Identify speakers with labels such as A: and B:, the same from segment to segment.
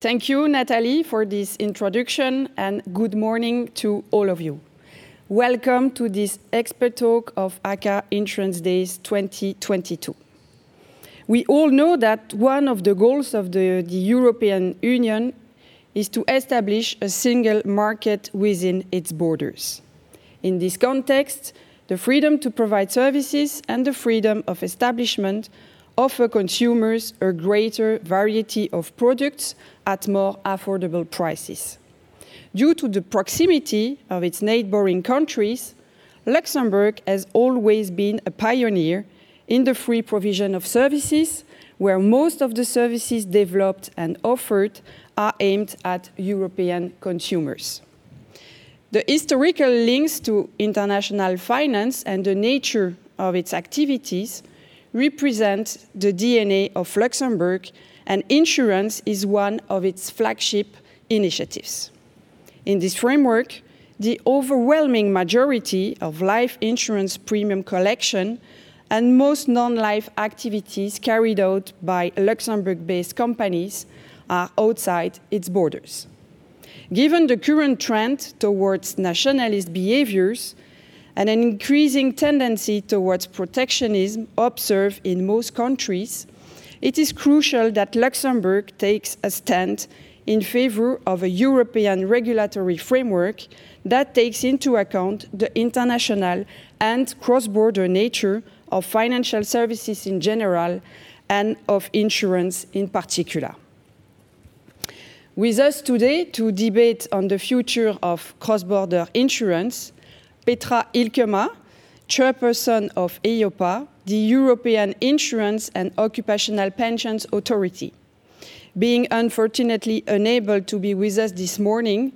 A: Thank you, Nathalie, for this introduction, and good morning to all of you. Welcome to this expert talk of ACA Insurance Days 2022. We all know that one of the goals of the, the European Union is to establish a single market within its borders. In this context, the freedom to provide services and the freedom of establishment offer consumers a greater variety of products at more affordable prices. Due to the proximity of its neighboring countries, Luxembourg has always been a pioneer in the free provision of services, where most of the services developed and offered are aimed at European consumers. The historical links to international finance and the nature of its activities represent the DNA of Luxembourg, and insurance is one of its flagship initiatives. In this framework, the overwhelming majority of life insurance premium collection and most non-life activities carried out by Luxembourg-based companies are outside its borders. Given the current trend towards nationalist behaviors and an increasing tendency towards protectionism observed in most countries, it is crucial that Luxembourg takes a stand in favor of a European regulatory framework that takes into account the international and cross-border nature of financial services in general and of insurance in particular. With us today to debate on the future of cross-border insurance, Petra Hielkema, chairperson of EIOPA, the European Insurance and Occupational Pensions Authority. Being unfortunately unable to be with us this morning,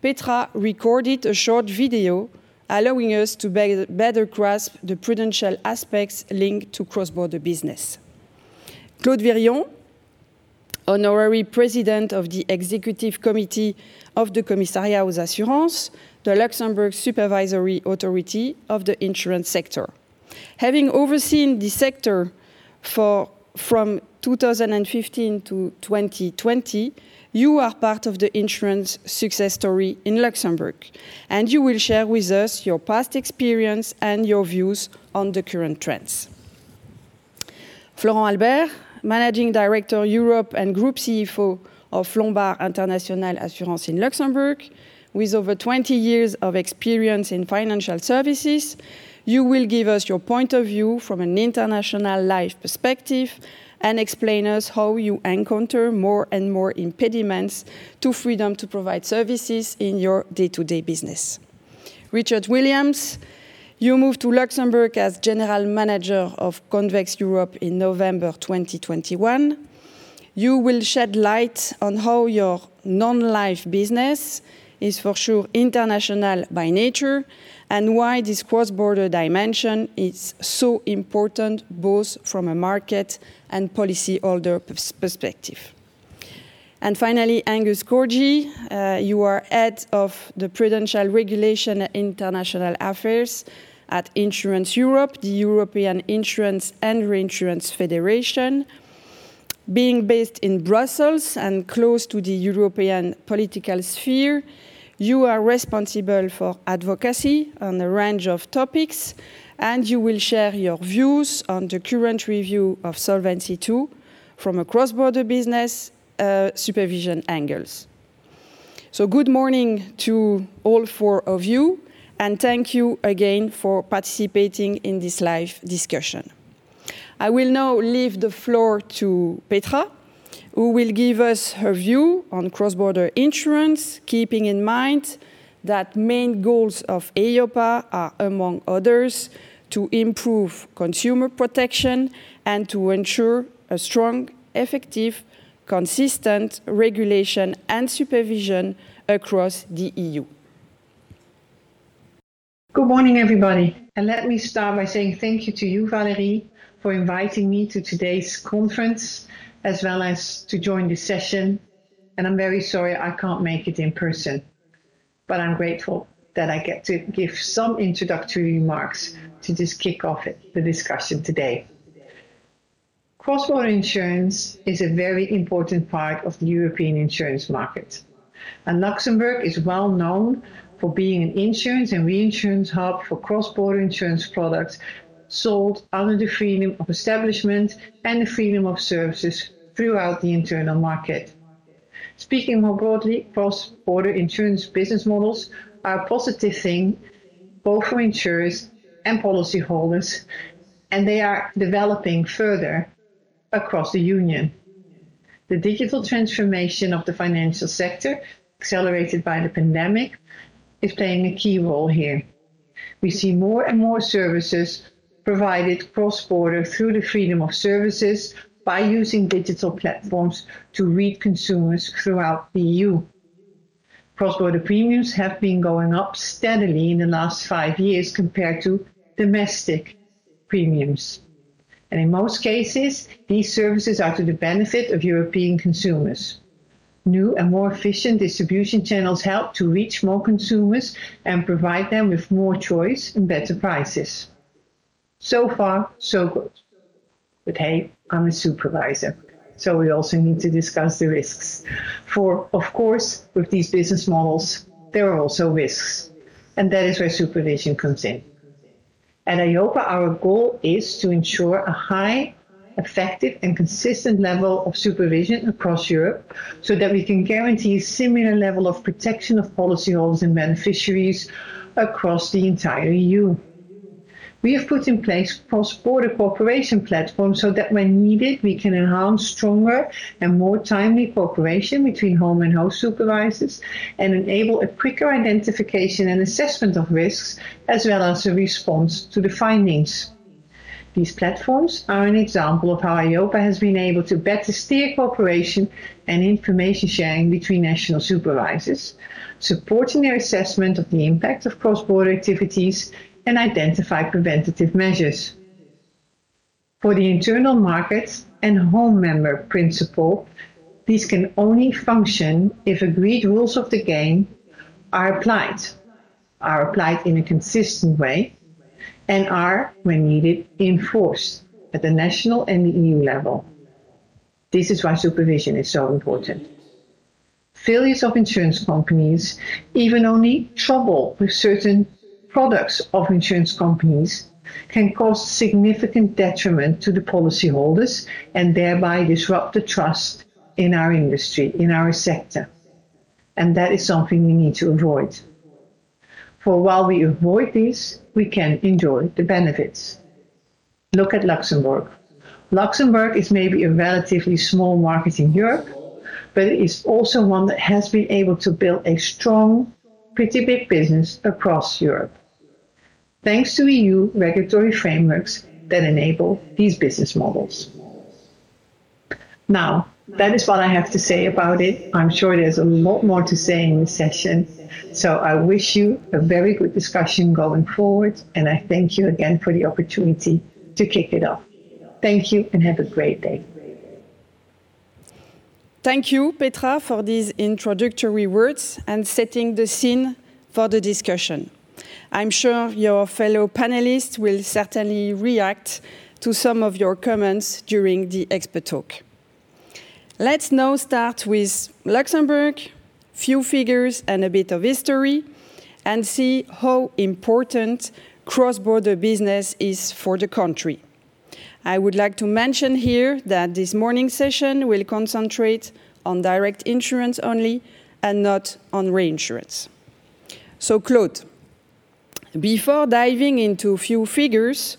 A: Petra recorded a short video allowing us to be better grasp the prudential aspects linked to cross-border business. Claude Wirion, honorary president of the executive committee of the Commissariat aux Assurances, the Luxembourg supervisory authority of the insurance sector. Having overseen the sector for, from 2015 to 2020, you are part of the insurance success story in Luxembourg, and you will share with us your past experience and your views on the current trends. Florent Albert, Managing Director Europe and Group CFO of Lombard International Assurance in Luxembourg. With over 20 years of experience in financial services, you will give us your point of view from an international life perspective and explain us how you encounter more and more impediments to freedom to provide services in your day-to-day -day business. Richard Williams, you moved to Luxembourg as General Manager of Convex Europe in November 2021. You will shed light on how your non-life business is for sure international by nature and why this cross-border dimension is so important both from a market and policyholder perspective. And finally, Angus Corgi, uh, you are head of the Prudential Regulation and International Affairs at Insurance Europe, the European Insurance and Reinsurance Federation. Being based in Brussels and close to the European political sphere, you are responsible for advocacy on a range of topics, and you will share your views on the current review of Solvency II from a cross-border business uh, supervision angles. So good morning to all four of you, and thank you again for participating in this live discussion. I will now leave the floor to Petra, who will give us her view on cross-border insurance, keeping in mind that main goals of EIOPA are, among others, to improve consumer protection and to ensure a strong, effective consistent regulation and supervision across the EU.
B: Good morning, everybody. And let me start by saying thank you to you, Valerie, for inviting me to today's conference, as well as to join this session. And I'm very sorry I can't make it in person, but I'm grateful that I get to give some introductory remarks to just kick off the discussion today. Cross-border insurance is a very important part of the European insurance market. And Luxembourg is well known for being an insurance and reinsurance hub for cross-border insurance products sold under the freedom of establishment and the freedom of services throughout the internal market. Speaking more broadly, cross-border insurance business models are a positive thing both for insurers and policyholders, and they are developing further across the union. The digital transformation of the financial sector, accelerated by the pandemic, is playing a key role here. We see more and more services provided cross-border through the freedom of services by using digital platforms to reach consumers throughout the EU. Cross-border premiums have been going up steadily in the last five years compared to domestic premiums. And in most cases, these services are to the benefit of European consumers. New and more efficient distribution channels help to reach more consumers and provide them with more choice and better prices. So far, so good. But hey, I'm a supervisor. So we also need to discuss the risks. For, of course, with these business models, there are also risks. And that is where supervision comes in. At EIOPA, our goal is to ensure a high, effective, and consistent level of supervision across Europe so that we can guarantee a similar level of protection of policyholders and beneficiaries across the entire EU. We have put in place cross-border cooperation platforms so that when needed, we can enhance stronger and more timely cooperation between home and host supervisors and enable a quicker identification and assessment of risks, as well as a response to the findings. These platforms are an example of how EIOPA has been able to better steer cooperation and information sharing between national supervisors, supporting their assessment of the impact of cross-border activities and identify preventative measures. For the internal markets and home member principle, these can only function if agreed rules of the game are applied, are applied in a consistent way, and are, when needed, enforced at the national and the EU level. This is why supervision is so important. Failures of insurance companies, even only trouble with certain products of insurance companies can cause significant detriment to the policyholders and thereby disrupt the trust in our industry, in our sector. And that is something we need to avoid. For while we avoid this, we can enjoy the benefits. Look at Luxembourg. Luxembourg is maybe a relatively small market in Europe, but it is also one that has been able to build a strong, pretty big business across Europe thanks to EU regulatory frameworks that enable these business models. Now, that is what I have to say about it. I'm sure there's a lot more to say in this session. So I wish you a very good discussion going forward, and I thank you again for the opportunity to kick it off. Thank you and have a great day.
A: Thank you, Petra, for these introductory words and setting the scene for the discussion. I'm sure your fellow panelists will certainly react to some of your comments during the expert talk. Let's now start with Luxembourg, few figures and a bit of history, and see how important cross-border business is for the country. I would like to mention here that this morning session will concentrate on direct insurance only and not on reinsurance. So Claude, before diving into a few figures,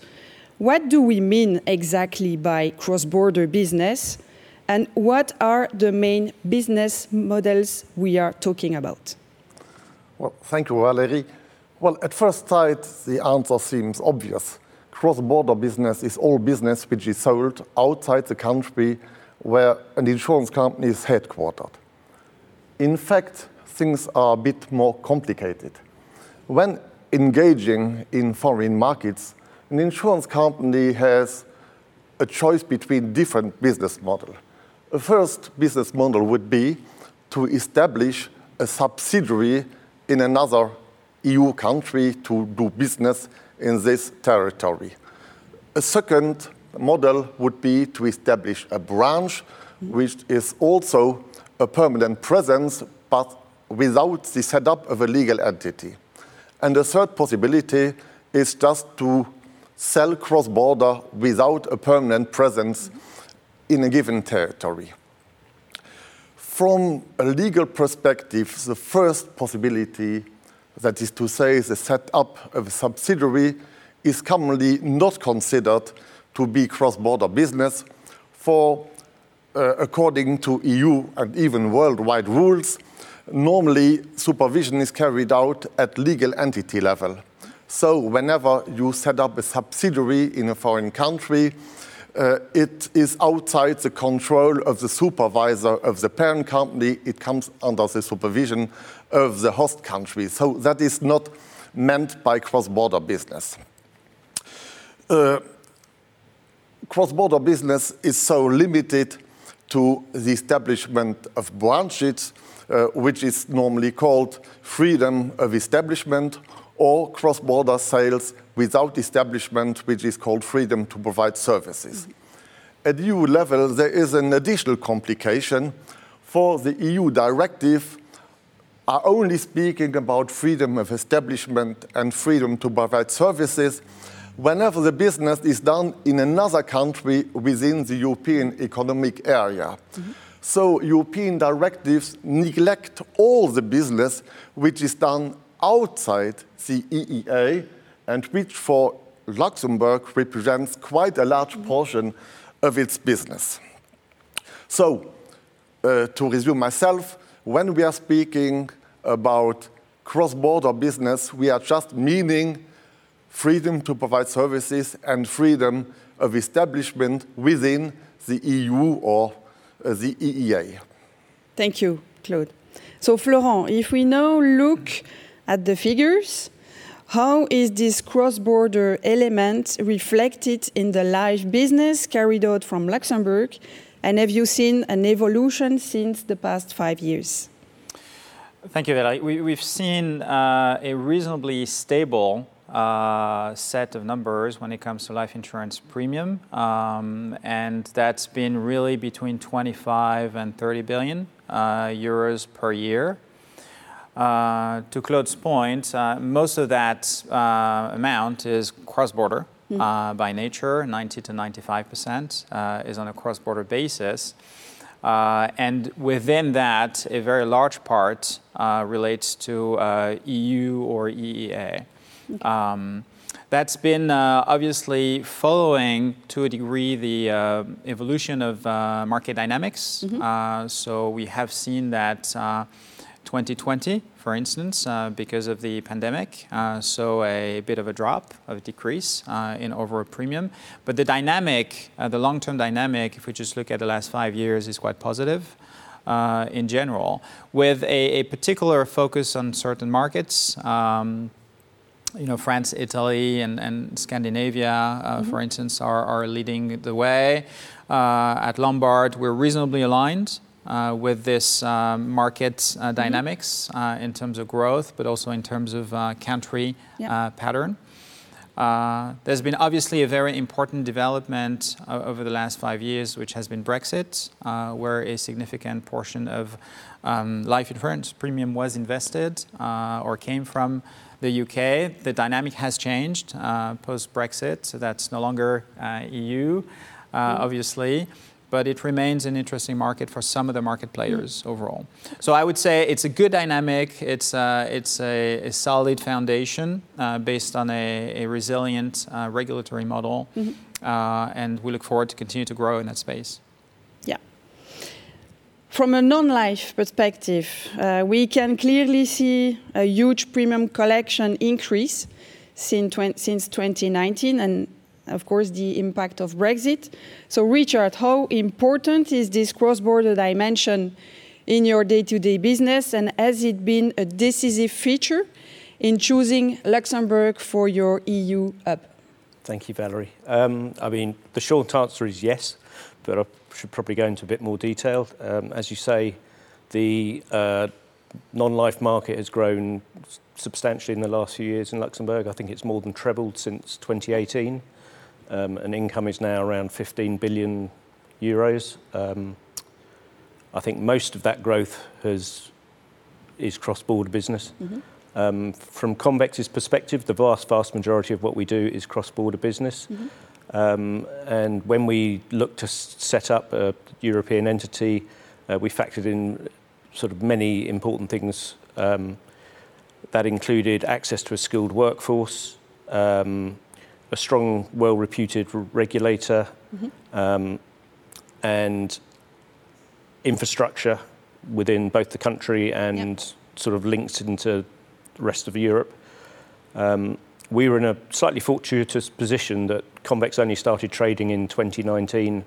A: what do we mean exactly by cross-border business, and what are the main business models we are talking about?
C: Well, thank you, Valerie. Well, at first sight, the answer seems obvious. Cross-border business is all business which is sold outside the country where an insurance company is headquartered. In fact, things are a bit more complicated. When engaging in foreign markets, an insurance company has a choice between different business models. The first business model would be to establish a subsidiary in another EU country to do business in this territory. A second model would be to establish a branch which is also a permanent presence, but without the setup of a legal entity. And the third possibility is just to sell cross-border without a permanent presence in a given territory. From a legal perspective, the first possibility, that is to say, the setup of a subsidiary, is commonly not considered to be cross-border business, for uh, according to EU and even worldwide rules, normally supervision is carried out at legal entity level. So whenever you set up a subsidiary in a foreign country, uh, it is outside the control of the supervisor of the parent company. It comes under the supervision of the host country. So that is not meant by cross-border business. Uh, cross-border business is so limited to the establishment of branches, uh, which is normally called freedom of establishment or cross-border sales without establishment, which is called freedom to provide services. At EU level, there is an additional complication. For the EU directive are only speaking about freedom of establishment and freedom to provide services whenever the business is done in another country within the European Economic Area. Mm -hmm. So European directives neglect all the business which is done outside the EEA and which for Luxembourg represents quite a large portion of its business. So, uh, to resume myself, when we are speaking about cross-border business, we are just meaning freedom to provide services and freedom of establishment within the EU or uh, the EEA.
A: Thank you, Claude. So, Florent, if we now look at the figures, how is this cross-border element reflected in the live business carried out from Luxembourg? And have you seen an evolution since the past five years?
D: Thank you, Valerie. We, have seen uh, a reasonably stable set of numbers when it comes to life insurance premium. Um, and that's been really between 25 and 30 billion uh, euros per year. Uh, to Claude's point, uh, most of that uh, amount is cross-border mm. by nature, 90 to 95% is on a cross-border basis. Uh, and within that, a very large part uh, relates to uh, EU or EEA. Um, that's been uh, obviously following to a degree the uh, evolution of uh, market dynamics. Mm -hmm. so we have seen that 2020, for instance, uh, because of the pandemic, uh, so a bit of a drop, of a decrease uh, in overall premium. But the dynamic, the long-term dynamic, if we just look at the last five years, is quite positive. in general, with a, a, particular focus on certain markets, um, you know, France, Italy, and, and Scandinavia, uh, mm -hmm. for instance, are, are leading the way. Uh, at Lombard, we're reasonably aligned uh, with this um, market uh, mm-hmm. dynamics uh, in terms of growth, but also in terms of uh, country yeah. pattern. Uh, there's been obviously a very important development uh, over the last five years, which has been Brexit, uh, where a significant portion of um, life insurance premium was invested or came from the UK. The dynamic has changed post Brexit, so that's no longer EU, mm. obviously but it remains an interesting market for some of the market players mm. overall. So I would say it's a good dynamic. It's, uh, it's a, a, solid foundation uh, based on a, a resilient uh, regulatory model, mm -hmm. and we look forward to continue to grow in that space.
A: From a non-life perspective, uh, we can clearly see a huge premium collection increase since, since 2019 and of course, the impact of Brexit. So, Richard, how important is this cross-border dimension in your day-to-day business, and has it been a decisive feature in choosing Luxembourg for your EU hub?
E: Thank you, Valerie. Um, I mean, the short answer is yes, but should probably go into a bit more detail. Um, as you say, the uh, non-life market has grown substantially in the last few years in Luxembourg. I think it's more than trebled since 2018. Um, and income is now around 15 billion euros. Um, I think most of that growth has, is cross-border business. Mm-hmm. Um, from Convex's perspective, the vast, vast majority of what we do is cross-border business. Mm-hmm. Um, when we looked to set up a European entity, uh, we factored in sort of many important things um, that included access to a skilled workforce, um, a strong, well-reputed regulator. Mm-hmm. Um and infrastructure within both the country and sort of links into the rest of Europe. We were in a slightly fortuitous position that Convex only started trading in 2019,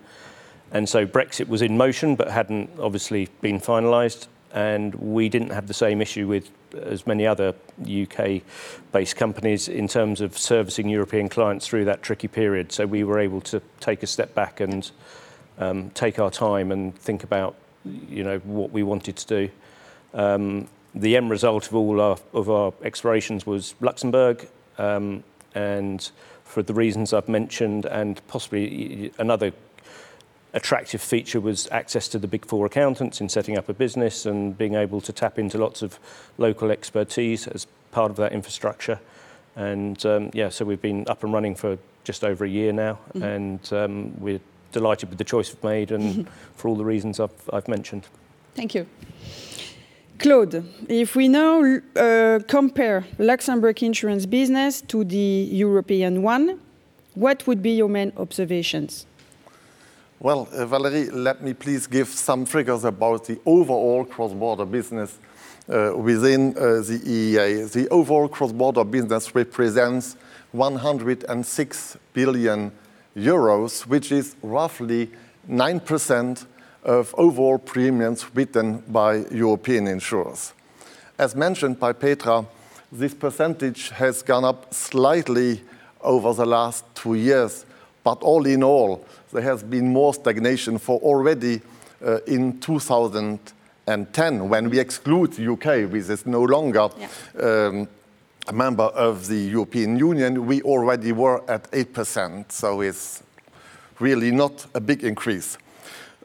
E: and so Brexit was in motion but hadn't obviously been finalized, and we didn't have the same issue with as many other U.K.-based companies in terms of servicing European clients through that tricky period. So we were able to take a step back and um, take our time and think about, you know, what we wanted to do. Um, the end result of all of our explorations was Luxembourg. For the reasons I've mentioned, and possibly another attractive feature was access to the Big Four accountants in setting up a business and being able to tap into lots of local expertise as part of that infrastructure. And um, yeah, so we've been up and running for just over a year now. And um we're delighted with the choice we've made and for all the reasons I've mentioned.
A: Thank you. Claude, if we now uh, compare Luxembourg insurance business to the European one, what would be your main observations?
C: Well, uh, Valérie, let me please give some figures about the overall cross-border business uh, within the EEA. The overall cross-border business represents 106 billion euros, which is roughly 9% of overall premiums written by European insurers. As mentioned by Petra, this percentage has gone up slightly over the last two years, but all in all, there has been more stagnation for already uh, in 2010 when we exclude the U.K., which is no longer um, a member of the European Union, we already were at 8%, so it's really not a big increase.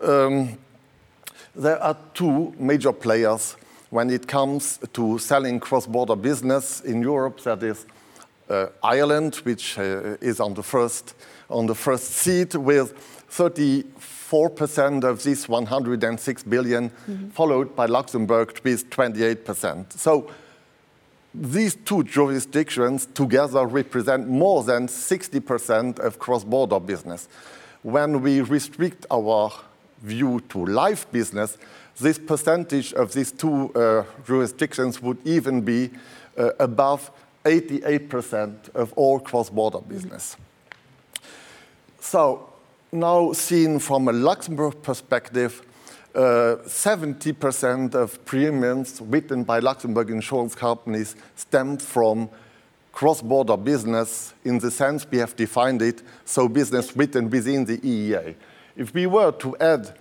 C: Um, there are two major players when it comes to selling cross-border business in Europe. That is uh, Ireland, which uh, is on the first seat with 34% of this 106 billion, mm-hmm. followed by Luxembourg with 28%. So these two jurisdictions together represent more than 60% of cross-border business. When we restrict our view to life business, this percentage of these two uh, jurisdictions would even be uh, above 88% of all cross-border business. So now seen from a Luxembourg perspective, uh, 70% of premiums written by Luxembourg insurance companies stem from cross-border business in the sense we have defined it, so business written within the EEA. If we were to add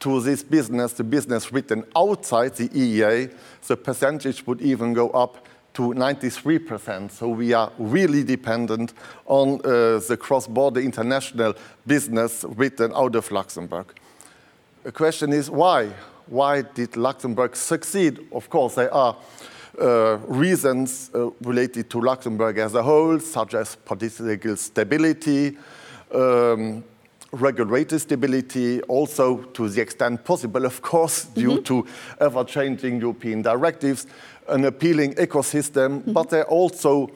C: to this business, the business written outside the EEA, the percentage would even go up to 93%. So we are really dependent on uh, the cross-border international business written out of Luxembourg. The question is why? Why did Luxembourg succeed? Of course, there are uh, reasons uh, related to Luxembourg as a whole, such as political stability, um, regulatory stability, also to the extent possible, of course, due mm-hmm. to ever-changing European directives, an appealing ecosystem. Mm-hmm. But there are also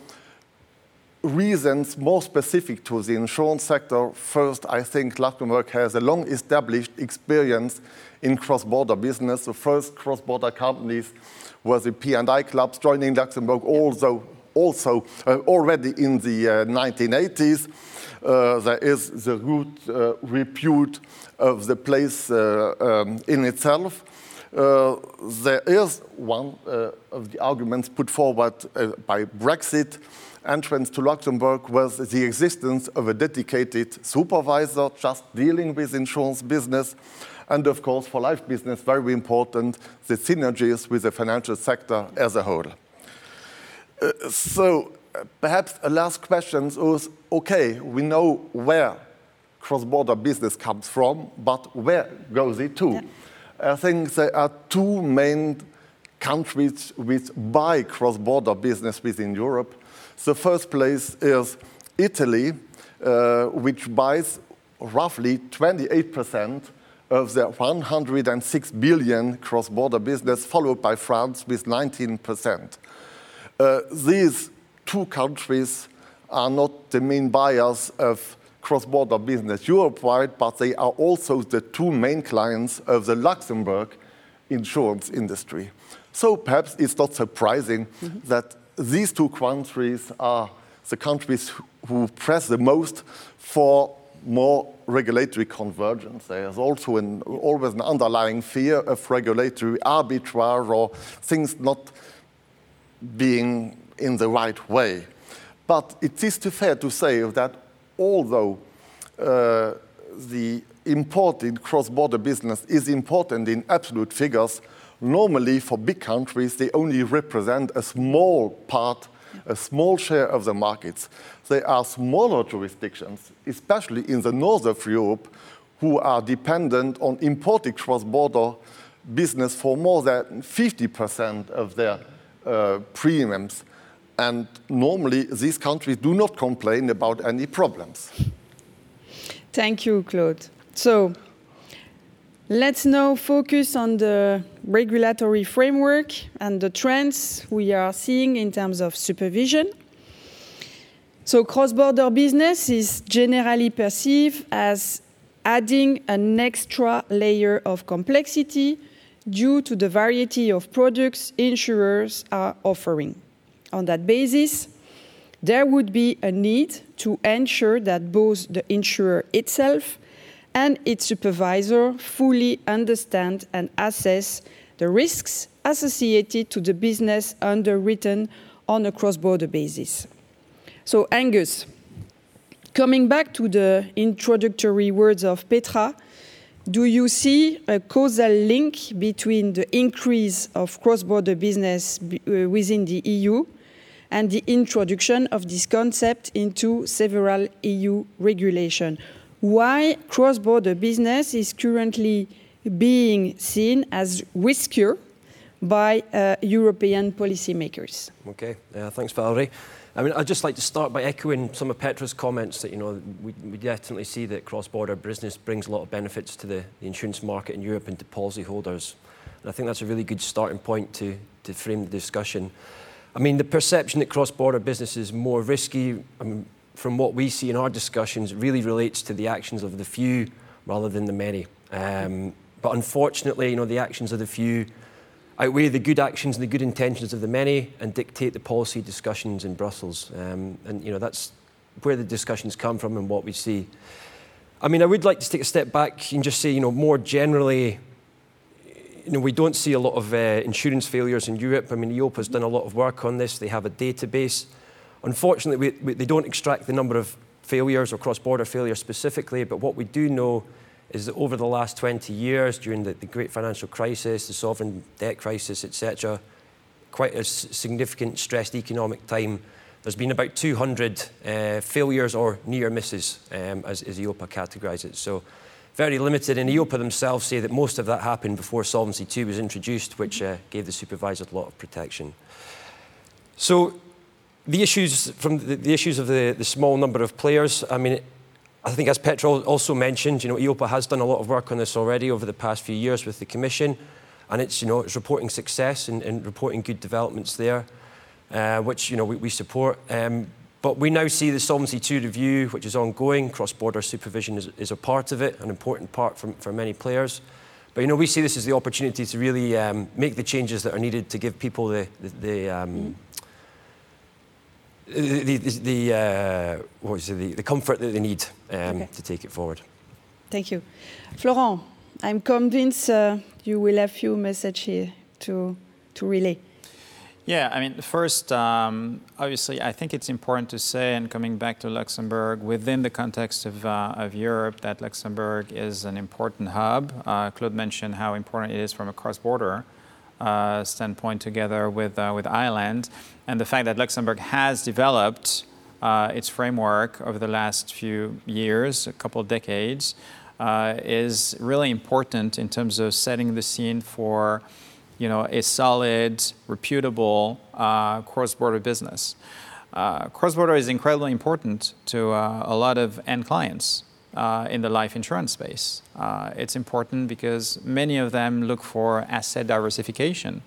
C: reasons more specific to the insurance sector. First, I think Luxembourg has a long-established experience in cross-border business. The first cross-border companies were the P&I clubs joining Luxembourg also uh, already in the uh, 1980s. Uh, there is the good uh, repute of the place uh, um, in itself. There is one of the arguments put forward by Brexit entrance to Luxembourg was the existence of a dedicated supervisor just dealing with insurance business, and of course, for life business, very important, the synergies with the financial sector as a whole. Perhaps a last question is, okay, we know where cross-border business comes from, but where goes it to? Yeah. I think there are two main countries which buy cross-border business within Europe. The first place is Italy, uh, which buys roughly 28% of the 106 billion cross-border business, followed by France with 19%. Uh, these two countries are not the main buyers of cross-border business Europe-wide, but they are also the two main clients of the Luxembourg insurance industry. So perhaps it's not surprising mm -hmm. that these two countries are the countries who press the most for more regulatory convergence. There's also an, always an underlying fear of regulatory arbitrage or things not being in the right way. But it is too fair to say that although uh, the imported cross-border business is important in absolute figures, normally for big countries, they only represent a small part, a small share of the markets. There are smaller jurisdictions, especially in the north of Europe, who are dependent on imported cross-border business for more than 50% of their uh, premiums. And normally, these countries do not complain about any problems.
A: Thank you, Claude. So, let's now focus on the regulatory framework and the trends we are seeing in terms of supervision. So, cross border business is generally perceived as adding an extra layer of complexity due to the variety of products insurers are offering. On that basis, there would be a need to ensure that both the insurer itself and its supervisor fully understand and assess the risks associated to the business underwritten on a cross-border basis. So Angus, coming back to the introductory words of Petra, do you see a causal link between the increase of cross-border business uh, within the EU and the introduction of this concept into several EU regulations. Why cross-border business is currently being seen as riskier by uh, European policymakers.
F: Okay, uh, thanks Valerie. I mean, I'd just like to start by echoing some of Petra's comments that, you know, we, we definitely see that cross-border business brings a lot of benefits to the, the insurance market in Europe and to policyholders. And I think that's a really good starting point to, to frame the discussion. I mean, the perception that cross-border business is more risky, I mean, from what we see in our discussions, really relates to the actions of the few rather than the many. Um, but unfortunately, you know, the actions of the few outweigh the good actions and the good intentions of the many and dictate the policy discussions in Brussels. Um, and, you know, that's where the discussions come from and what we see. I mean, I would like to take a step back and just say, you know, more generally, you know, we don't see a lot of uh, insurance failures in Europe. I mean, EOP has done a lot of work on this. They have a database. Unfortunately, we, we, they don't extract the number of failures or cross-border failures specifically, but what we do know is that over the last 20 years, during the, the great financial crisis, the sovereign debt crisis, etc., quite a significant stressed economic time, there's been about 200 uh, failures or near misses, um, as, as EOPA categorises it. So very limited. And EIOPA themselves say that most of that happened before Solvency II was introduced, which uh, gave the supervisors a lot of protection. So the issues from the, the issues of the, the, small number of players, I mean, I think as Petra also mentioned, you know, EIOPA has done a lot of work on this already over the past few years with the Commission, and it's, you know, it's reporting success and, and reporting good developments there, uh, which, you know, we, we support. Um, but we now see the Solvency II review, which is ongoing. Cross-border supervision is, is, a part of it, an important part for, for many players. But you know, we see this as the opportunity to really um, make the changes that are needed to give people the, the, the um, the, the, the, uh, what is it, the, the comfort that they need um, okay. to take it forward.
A: Thank you. Florent, I'm convinced uh, you will have a few messages here to, to relay.
D: Yeah, I mean, first, um, obviously, I think it's important to say, and coming back to Luxembourg, within the context of, uh, of Europe, that Luxembourg is an important hub. Uh, Claude mentioned how important it is from a cross-border uh, standpoint together with, uh, with Ireland. And the fact that Luxembourg has developed uh, its framework over the last few years, a couple of decades, uh, is really important in terms of setting the scene for you know, a solid, reputable uh, cross-border business. Uh, cross-border is incredibly important to uh, a lot of end clients uh, in the life insurance space. Uh, it's important because many of them look for asset diversification.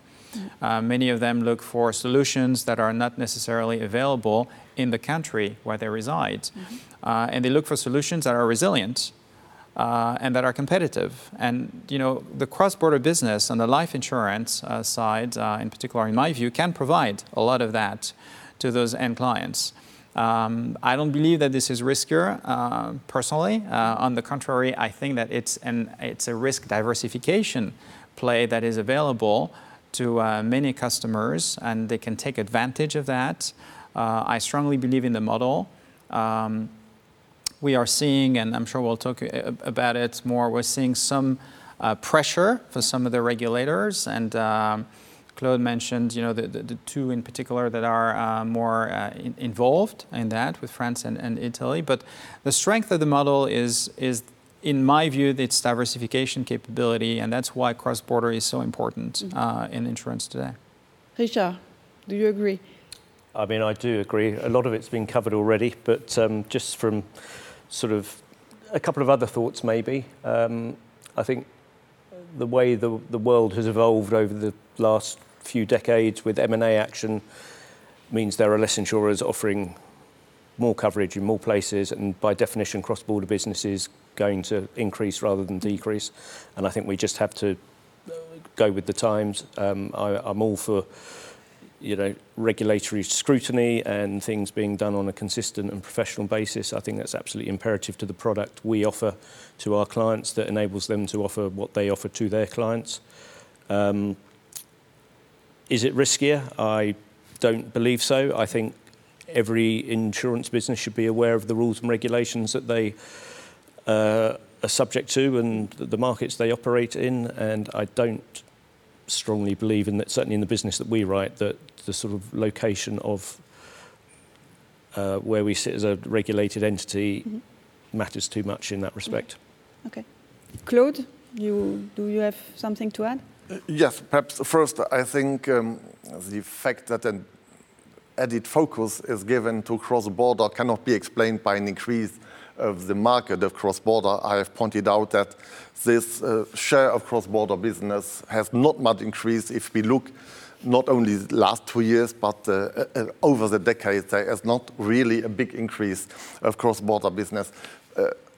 D: Uh, many of them look for solutions that are not necessarily available in the country where they reside. Mm-hmm. and they look for solutions that are resilient uh, and that are competitive. And you know, the cross-border business on the life insurance uh, side, uh, in particular, in my view, can provide a lot of that to those end clients. Um, I don't believe that this is riskier, uh, personally. Uh, on the contrary, I think that it's an it's a risk diversification play that is available to uh, many customers, and they can take advantage of that. I strongly believe in the model. Um, we are seeing, and I'm sure we'll talk uh, about it more, we're seeing some uh, pressure for some of the regulators. And um, Claude mentioned, you know, the, the, the, two in particular that are uh, more uh, in, involved in that with France and, and, Italy. But the strength of the model is, is, in my view, its diversification capability, and that's why cross-border is so important mm-hmm. uh, in insurance today.
A: Richard, do you agree?
E: I mean, I do agree. A lot of it's been covered already, but um, just from sort of a couple of other thoughts, maybe. Um, I think the way the, the world has evolved over the last few decades with M&A action means there are less insurers offering more coverage in more places, and by definition, cross-border business is going to increase rather than decrease. And I think we just have to go with the times. Um, I, I'm all for you know, regulatory scrutiny and things being done on a consistent and professional basis. I think that's absolutely imperative to the product we offer to our clients that enables them to offer what they offer to their clients. Um, is it riskier? I don't believe so. I think every insurance business should be aware of the rules and regulations that they uh, are subject to and the markets they operate in. And I don't strongly believe in that, certainly in the business that we write, that the sort of location of uh, where we sit as a regulated entity mm-hmm. matters too much in that respect.
A: Okay. Claude, you, do you have something to add?
C: Uh, yes, perhaps first, I think um, the fact that an added focus is given to cross-border cannot be explained by an increase of the market of cross-border. I have pointed out that this uh, share of cross-border business has not much increased if we look not only the last two years, but uh, uh, over the decades, there is not really a big increase of cross-border business.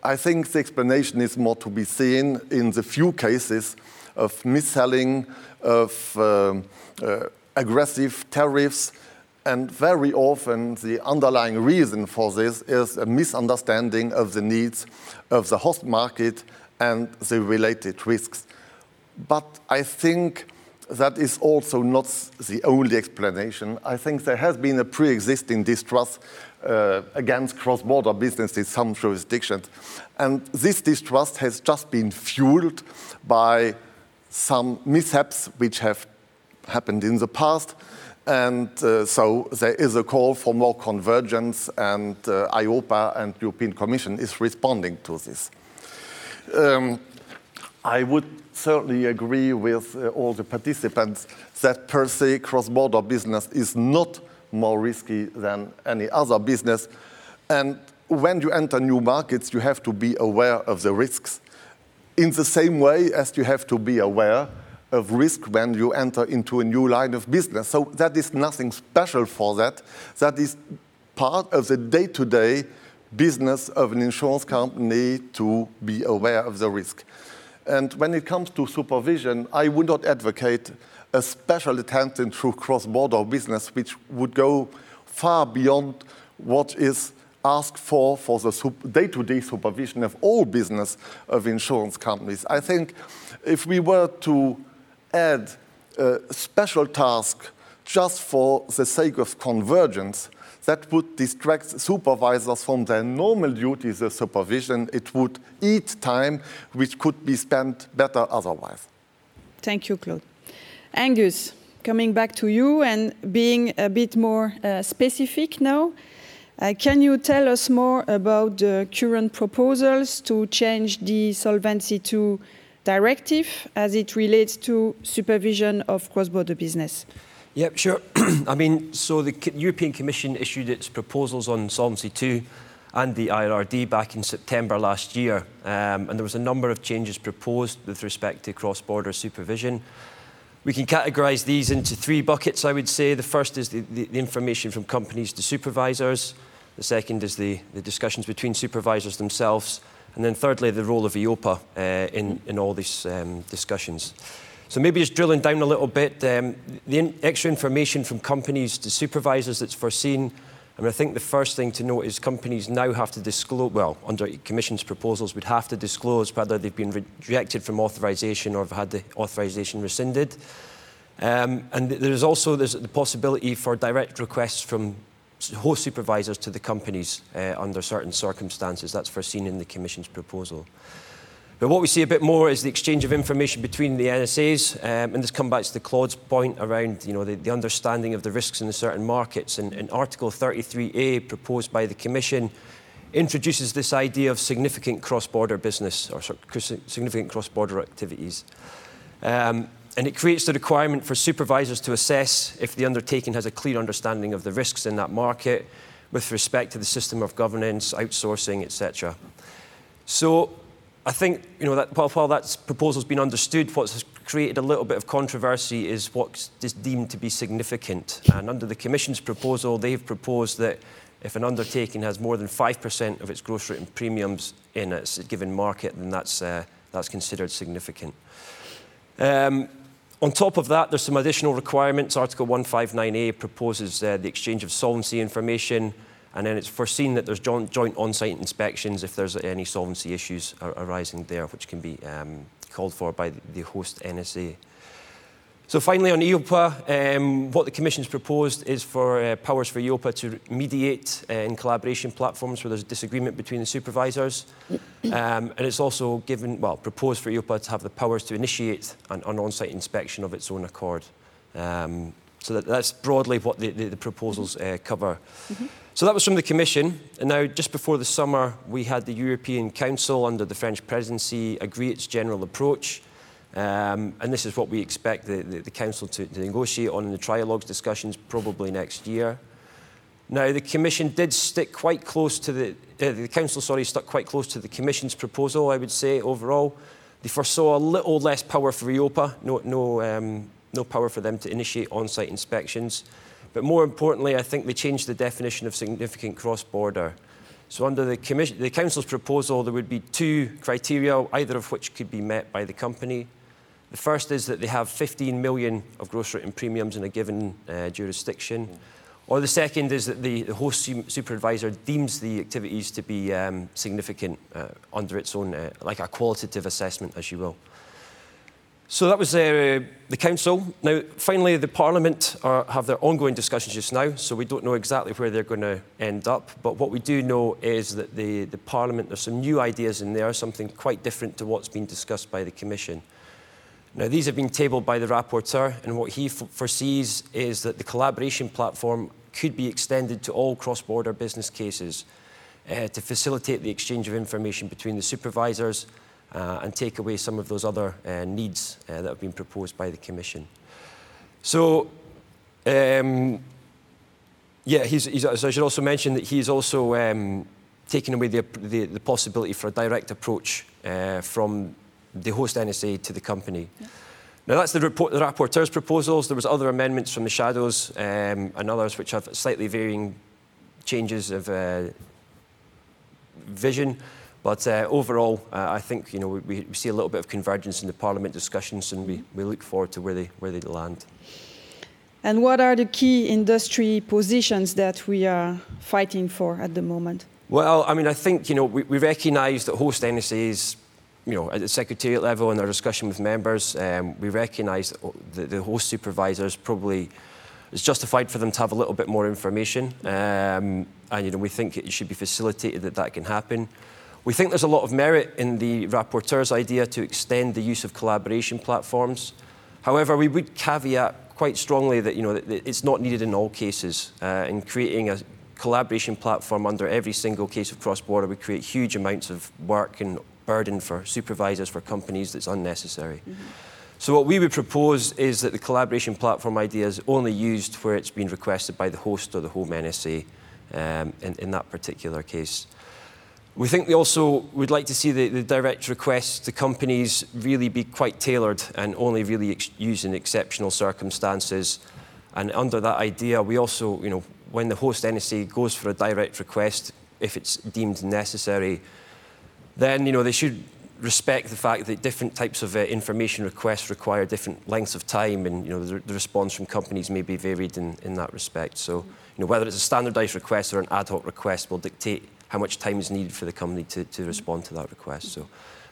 C: I think the explanation is more to be seen in the few cases of mis-selling, of um, aggressive tariffs, and very often the underlying reason for this is a misunderstanding of the needs of the host market and the related risks. But I think that is also not the only explanation. I think there has been a pre-existing distrust uh, against cross-border business in some jurisdictions. And this distrust has just been fueled by some mishaps which have happened in the past. And uh, so there is a call for more convergence, and uh, EIOPA and European Commission is responding to this. Um, I would certainly agree with uh, all the participants that per se cross-border business is not more risky than any other business. And when you enter new markets, you have to be aware of the risks in the same way as you have to be aware of risk when you enter into a new line of business. So that is nothing special for that. That is part of the day-to-day business of an insurance company to be aware of the risk. And when it comes to supervision, I would not advocate a special attention to cross-border business, which would go far beyond what is asked for for the day-to-day supervision of all business of insurance companies. I think if we were to add a special task just for the sake of convergence, that would distract supervisors from their normal duties of supervision. It would eat time which could be spent better otherwise.
A: Thank you, Claude. Angus, coming back to you and being a bit more uh, specific now, uh, can you tell us more about the current proposals to change the Solvency II directive as it relates to supervision of cross-border business?
F: Yep, sure. I mean, so the European Commission issued its proposals on Solvency II and the IRRD back in September last year. Um, and there was a number of changes proposed with respect to cross-border supervision. We can categorise these into three buckets, I would say. The first is the, the, the information from companies to supervisors. The second is the, the discussions between supervisors themselves. And then thirdly, the role of EIOPA uh, in, in all these um, discussions. So maybe just drilling down a little bit, um, the in extra information from companies to supervisors that's foreseen. I mean, I think the first thing to note is companies now have to disclose, well, under Commission's proposals, would have to disclose whether they've been rejected from authorisation or have had the authorisation rescinded. Um, and there's also there's the possibility for direct requests from host supervisors to the companies uh, under certain circumstances. That's foreseen in the Commission's proposal. But what we see a bit more is the exchange of information between the NSAs, um, and this comes back to the Claude's point around you know, the, the understanding of the risks in the certain markets. And, and Article 33A, proposed by the Commission, introduces this idea of significant cross-border business or significant cross-border activities. Um, and it creates the requirement for supervisors to assess if the undertaking has a clear understanding of the risks in that market with respect to the system of governance, outsourcing, etc. So I think you know, that while, that proposal's been understood, what's created a little bit of controversy is what's deemed to be significant. And under the Commission's proposal, they've proposed that if an undertaking has more than 5% of its gross written premiums in its given market, then that's, uh, that's considered significant. Um, On top of that, there's some additional requirements. Article 159A proposes uh, the exchange of solvency information, and then it's foreseen that there's joint, joint on-site inspections if there's any solvency issues arising there, which can be um, called for by the host NSA. So finally, on EIOPA, um, what the Commission's proposed is for uh, powers for EIOPA to mediate uh, in collaboration platforms where there's disagreement between the supervisors. Um, and it's also given, well, proposed for EIOPA to have the powers to initiate an, an on-site inspection of its own accord. Um, so that, that's broadly what the, the, the proposals uh, cover. Mm -hmm. So that was from the Commission. And now, just before the summer, we had the European Council under the French presidency agree its general approach. Um, and this is what we expect the, the, the Council to, to negotiate on in the trialogues discussions probably next year. Now, the Commission did stick quite close to the, uh, the Council, sorry, stuck quite close to the Commission's proposal, I would say, overall. They foresaw a little less power for EIOPA, no, no, um, no power for them to initiate on-site inspections. But more importantly, I think they changed the definition of significant cross-border. So under the, the Council's proposal, there would be two criteria, either of which could be met by the company. The first is that they have 15 million of gross written premiums in a given uh, jurisdiction. Mm. Or the second is that the, the host supervisor deems the activities to be um, significant uh, under its own, uh, like a qualitative assessment, as you will. So that was uh, the council. Now, finally, the Parliament are, have their ongoing discussions just now, so we don't know exactly where they're going to end up. But what we do know is that the, the Parliament, there's some new ideas in there, something quite different to what's been discussed by the Commission. Now, these have been tabled by the rapporteur, and what he foresees is that the collaboration platform could be extended to all cross-border business cases uh, to facilitate the exchange of information between the supervisors uh, and take away some of those other uh, needs uh, that have been proposed by the Commission. So, um, yeah, he's, he's, I should also mention that he's also um, taken away the, the, the, possibility for a direct approach uh, from the host NSA to the company. Yeah. Now that's the, report, the rapporteur's proposals. There was other amendments from the shadows um, and others which have slightly varying changes of uh, vision. But uh, overall, uh, I think you know, we, we, see a little bit of convergence in the Parliament discussions and we, we look forward to where they, where they land.
A: And what are the key industry positions that we are fighting for at the moment?
F: Well, I mean, I think you know, we, we recognise that host NSAs you know, at the secretariat level in our discussion with members, um, we recognise that the host supervisors probably it's justified for them to have a little bit more information, um, and you know, we think it should be facilitated that that can happen. We think there's a lot of merit in the rapporteur's idea to extend the use of collaboration platforms. However, we would caveat quite strongly that, you know, that it's not needed in all cases. Uh, in creating a collaboration platform under every single case of cross-border would create huge amounts of work and burden for supervisors, for companies that's unnecessary. Mm -hmm. So what we would propose is that the collaboration platform idea is only used where it's been requested by the host or the home NSA um, in, in that particular case. We think we also would like to see the, the, direct requests to companies really be quite tailored and only really used in exceptional circumstances. And under that idea, we also, you know, when the host NSA goes for a direct request, if it's deemed necessary, then you know they should respect the fact that different types of uh, information requests require different lengths of time, and you know the, the, response from companies may be varied in, in that respect. So, you know whether it's a standardised request or an ad hoc request will dictate how much time is needed for the company to, to respond to that request. So,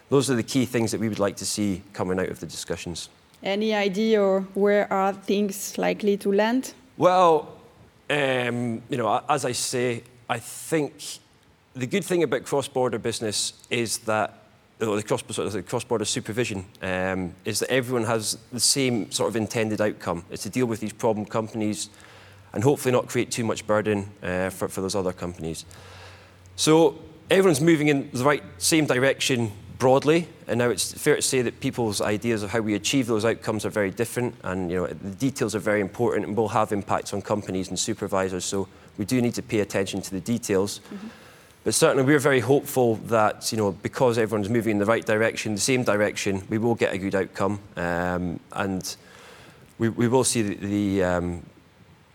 F: those are the key things that we would like to see coming out of the discussions.
A: Any idea or where are things likely to land?
F: Well, um, you know, as I say, I think the good thing about cross-border business is that the cross, the cross-border supervision um, is that everyone has the same sort of intended outcome. It's to deal with these problem companies and hopefully not create too much burden uh, for, for those other companies. So everyone's moving in the right same direction broadly, and now it's fair to say that people's ideas of how we achieve those outcomes are very different, and you know the details are very important and will have impacts on companies and supervisors. So we do need to pay attention to the details. Mm -hmm. But certainly we're very hopeful that, you know, because everyone's moving in the right direction, the same direction, we will get a good outcome. Um, and we, we will see the, the um,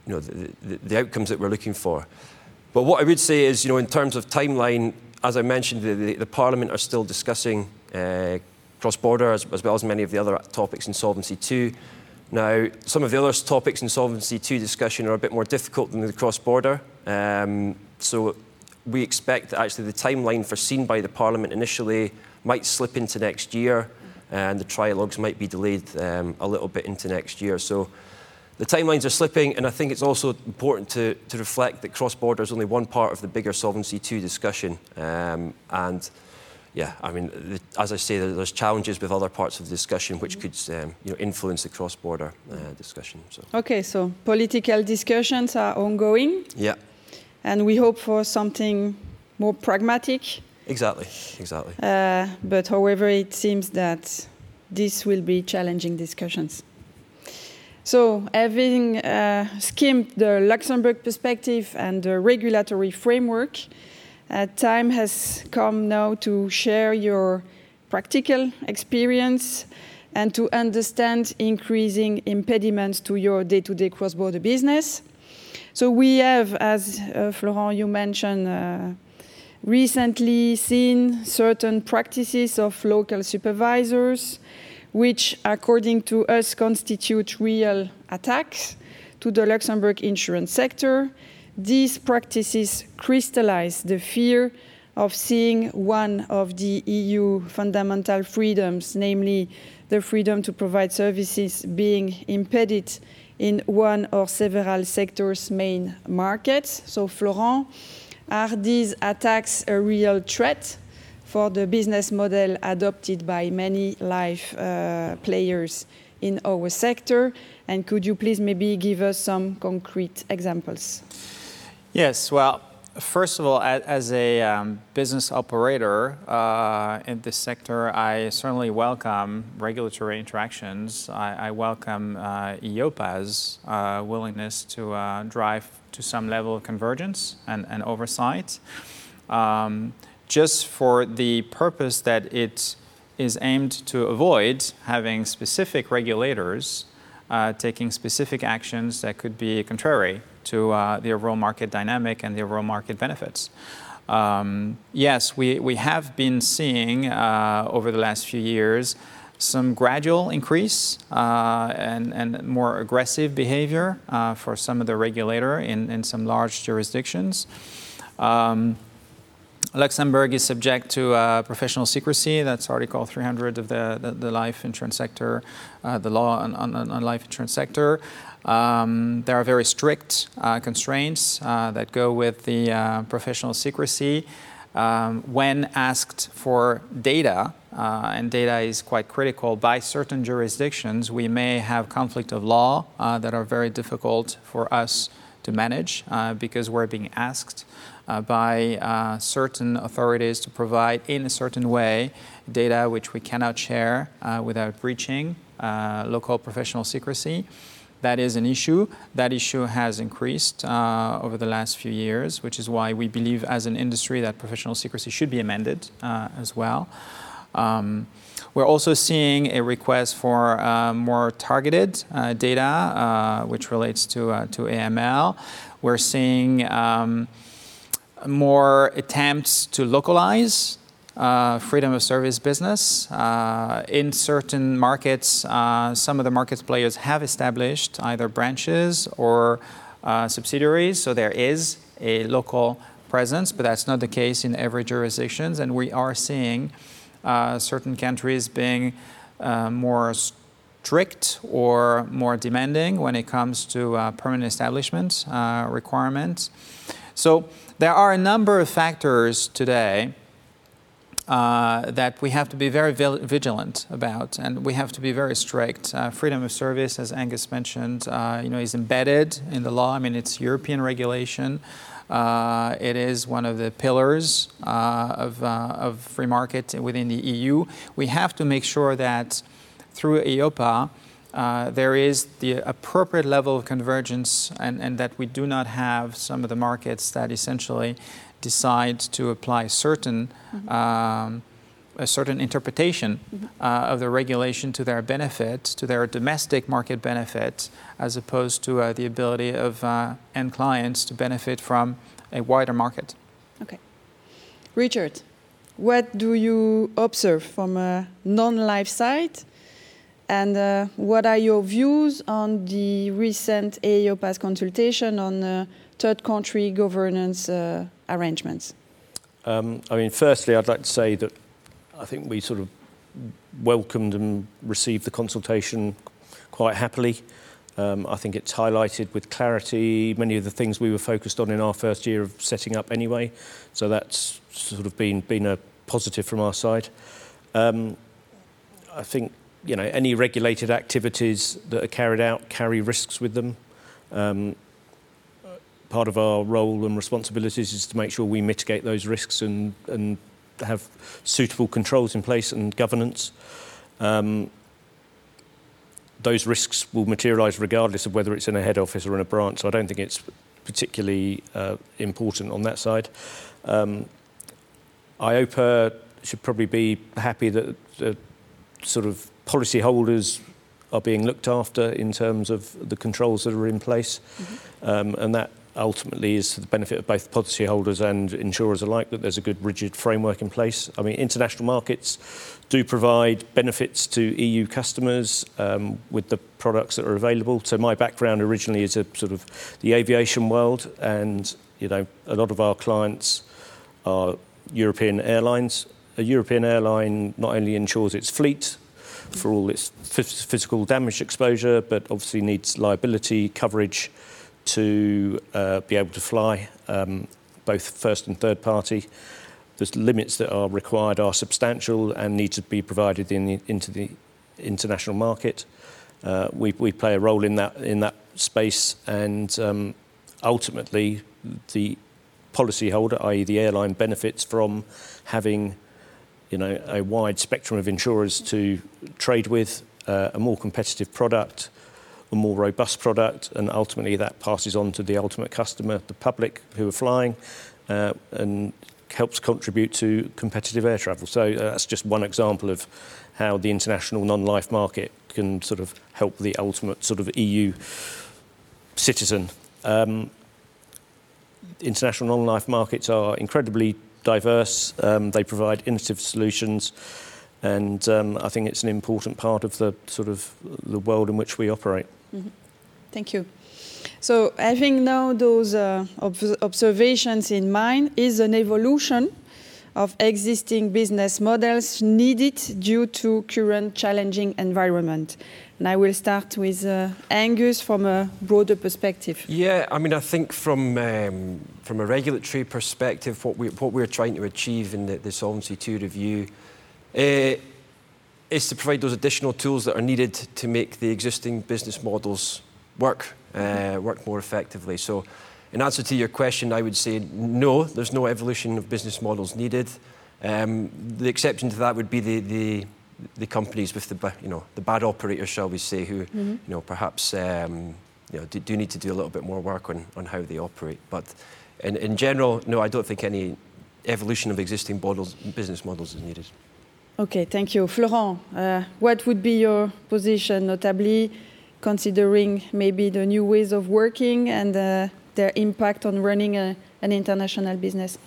F: you know, the, the, the outcomes that we're looking for. But what I would say is, you know, in terms of timeline, as I mentioned, the, the, Parliament are still discussing uh, cross-border as, as well as many of the other topics in Solvency II. Now, some of the other topics in Solvency II discussion are a bit more difficult than the cross-border. Um, so we expect that actually the timeline foreseen by the Parliament initially might slip into next year and the trialogues might be delayed um, a little bit into next year. So the timelines are slipping and I think it's also important to, to reflect that cross-border is only one part of the bigger Solvency II discussion. Um, and yeah, I mean, the, as I say, there there's challenges with other parts of the discussion which could um, you know, influence the cross-border uh, discussion. So.
A: Okay, so political discussions are ongoing.
F: Yeah
A: and we hope for something more pragmatic.
F: Exactly, exactly.
A: Uh, but however, it seems that this will be challenging discussions. So, having uh, skimmed the Luxembourg perspective and the regulatory framework, uh, time has come now to share your practical experience and to understand increasing impediments to your day to day cross border business. So we have, as uh, Florent, you mentioned, uh, recently seen certain practices of local supervisors, which, according to us, constitute real attacks to the Luxembourg insurance sector. These practices crystallize the fear of seeing one of the EU fundamental freedoms, namely the freedom to provide services, being impeded in one or several sectors' main markets. So, Florent, are these attacks a real threat for the business model adopted by many life uh, players in our sector? And could you please maybe give us some concrete examples?
D: Yes, well, First of all, as a um, business operator uh, in this sector, I certainly welcome regulatory interactions. I, I welcome uh, uh, willingness to uh, drive to some level of convergence and, and oversight, um, just for the purpose that it is aimed to avoid having specific regulators uh, taking specific actions that could be contrary to uh, the overall market dynamic and the overall market benefits. Um, yes, we, we have been seeing uh, over the last few years some gradual increase uh, and, and more aggressive behavior uh, for some of the regulator in, in some large jurisdictions. Um, Luxembourg is subject to uh, professional secrecy. That's Article 300 of the, the, the life insurance sector, uh, the law on, on, on life insurance sector. Um, there are very strict uh, constraints uh, that go with the uh, professional secrecy. Um, when asked for data uh, and data is quite critical, by certain jurisdictions, we may have conflict of law uh, that are very difficult for us to manage uh, because we're being asked by certain authorities to provide in a certain way data which we cannot share without breaching local professional secrecy. That is an issue. That issue has increased uh, over the last few years, which is why we believe as an industry that professional secrecy should be amended uh, as well. Um, we're also seeing a request for uh, more targeted uh, data, uh, which relates to, uh, to AML. We're seeing um, more attempts to localize uh, freedom of service business. Uh, in certain markets, uh, some of the market players have established either branches or uh, subsidiaries, so there is a local presence, but that's not the case in every jurisdiction. And we are seeing uh, certain countries being uh, more strict or more demanding when it comes to permanent establishment requirements. So there are a number of factors today uh, that we have to be very vigilant about, and we have to be very strict. Uh, freedom of service, as Angus mentioned, uh, you know, is embedded in the law. I mean, it's European regulation. Uh, it is one of the pillars uh, of, uh, of free market within the EU. We have to make sure that through EIOPA, uh, there is the appropriate level of convergence and, and, that we do not have some of the markets that essentially decide to apply certain mm-hmm. um, a certain interpretation mm-hmm. uh, of the regulation to their benefit, to their domestic market benefit, as opposed to uh, the ability of uh, end clients to benefit from a wider market.
A: Okay. Richard, what do you observe from a non life side? And uh, what are your views on the recent EIOPA's consultation on uh, third country governance uh, arrangements?
E: Um, I mean, firstly, I'd like to say that I think we sort of welcomed and received the consultation quite happily. Um, I think it's highlighted with clarity many of the things we were focused on in our first year of setting up anyway. So that's sort of been, been a positive from our side. Um, I think you know any regulated activities that are carried out carry risks with them. Um, part of our role and responsibilities is to make sure we mitigate those risks and, and have suitable controls in place and governance. Um, those risks will materialise regardless of whether it's in a head office or in a branch. So I don't think it's particularly uh, important on that side. Um, EIOPA should probably be happy that the sort of policyholders are being looked after in terms of the controls that are in place, mm-hmm. um, and that ultimately is to the benefit of both policyholders and insurers alike that there's a good rigid framework in place. I mean, international markets do provide benefits to EU customers um, with the products that are available. So my background originally is a sort of the aviation world, and you know a lot of our clients are European airlines. A European airline not only insures its fleet for all its physical damage exposure, but obviously needs liability coverage to uh, be able to fly, um, both first and third party. The limits that are required are substantial and need to be provided in the, into the international market. Uh, we, we play a role in that, in that space, and um, ultimately, the policyholder, i.e., the airline, benefits from having you know, a wide spectrum of insurers to trade with, uh, a more competitive product, a more robust product, and ultimately that passes on to the ultimate customer, the public who are flying, uh, and helps contribute to competitive air travel. So uh, that's just one example of how the international non-life market can sort of help the ultimate sort of EU citizen. Um, international non-life markets are incredibly diverse. Um, they provide innovative solutions and um, I think it's an important part of the sort of the world in which we operate.
A: Mm-hmm. Thank you. So having now those uh, ob- observations in mind is an evolution of existing business models needed due to current challenging environment. And I will start with uh, Angus from a broader perspective.
F: Yeah, I mean, I think from um, from a regulatory perspective, what we what we're trying to achieve in the, the Solvency II review uh, is to provide those additional tools that are needed to make the existing business models work, uh, work more effectively. So, in answer to your question, I would say no, there's no evolution of business models needed. Um, the exception to that would be the, the, the companies with the, you know, the bad operators, shall we say, who mm-hmm. you know, perhaps um, you know, do, do, need to do a little bit more work on, on how they operate. But in, in general, no, I don't think any evolution of existing models, business models is needed.
A: Okay, thank you. Florent, uh, what would be your position, notably considering maybe the new ways of working and uh, their impact on running a, an international business?